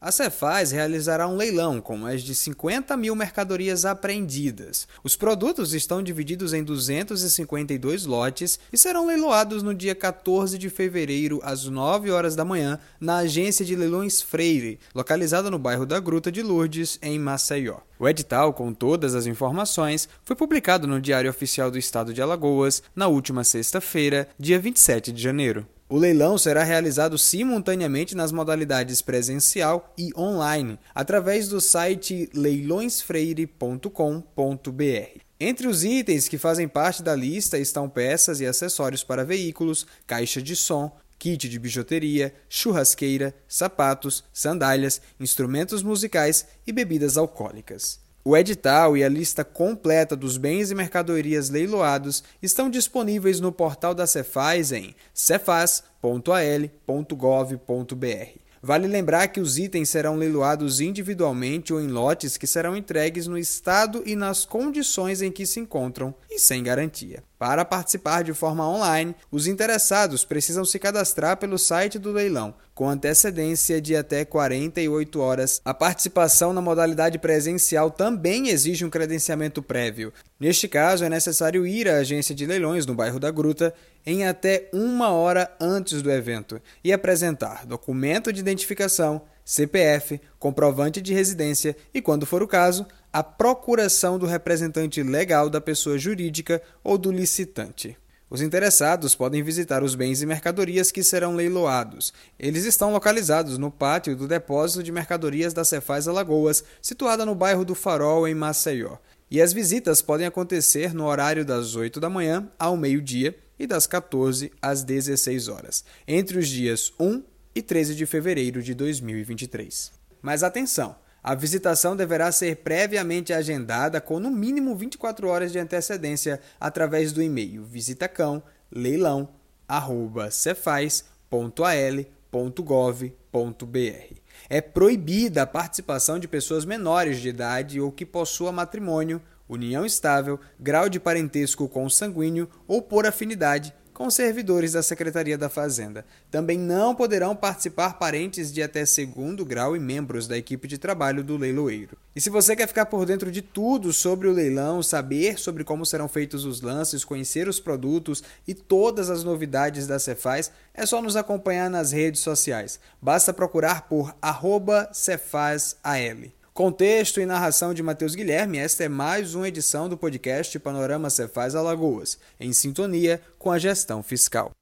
A Cefaz realizará um leilão com mais de 50 mil mercadorias apreendidas. Os produtos estão divididos em 252 lotes e serão leiloados no dia 14 de fevereiro, às 9 horas da manhã, na agência de leilões Freire, localizada no bairro da Gruta de Lourdes, em Maceió. O edital, com todas as informações, foi publicado no Diário Oficial do Estado de Alagoas na última sexta-feira, dia 27 de janeiro. O leilão será realizado simultaneamente nas modalidades presencial e online, através do site leilõesfreire.com.br. Entre os itens que fazem parte da lista estão peças e acessórios para veículos, caixa de som, kit de bijuteria, churrasqueira, sapatos, sandálias, instrumentos musicais e bebidas alcoólicas. O edital e a lista completa dos bens e mercadorias leiloados estão disponíveis no portal da Cefaz em cefaz.al.gov.br. Vale lembrar que os itens serão leiloados individualmente ou em lotes que serão entregues no estado e nas condições em que se encontram e sem garantia. Para participar de forma online, os interessados precisam se cadastrar pelo site do leilão, com antecedência de até 48 horas. A participação na modalidade presencial também exige um credenciamento prévio. Neste caso, é necessário ir à agência de leilões no bairro da Gruta em até uma hora antes do evento e apresentar documento de identificação, CPF, comprovante de residência e, quando for o caso, a procuração do representante legal da pessoa jurídica ou do licitante. Os interessados podem visitar os bens e mercadorias que serão leiloados. Eles estão localizados no pátio do depósito de mercadorias da Cefaz Alagoas, situada no bairro do Farol, em Maceió. E as visitas podem acontecer no horário das 8 da manhã ao meio-dia e das 14 às 16 horas, entre os dias 1 e 13 de fevereiro de 2023. Mas atenção! A visitação deverá ser previamente agendada com no mínimo 24 horas de antecedência através do e-mail visitacão.leilão@cefaz.al.gov.br. É proibida a participação de pessoas menores de idade ou que possuam matrimônio união estável, grau de parentesco com sanguíneo ou por afinidade com servidores da Secretaria da Fazenda. Também não poderão participar parentes de até segundo grau e membros da equipe de trabalho do leiloeiro. E se você quer ficar por dentro de tudo sobre o leilão, saber sobre como serão feitos os lances, conhecer os produtos e todas as novidades da Cefaz, é só nos acompanhar nas redes sociais. Basta procurar por Contexto e narração de Matheus Guilherme, esta é mais uma edição do podcast Panorama Cefaz Alagoas, em sintonia com a gestão fiscal.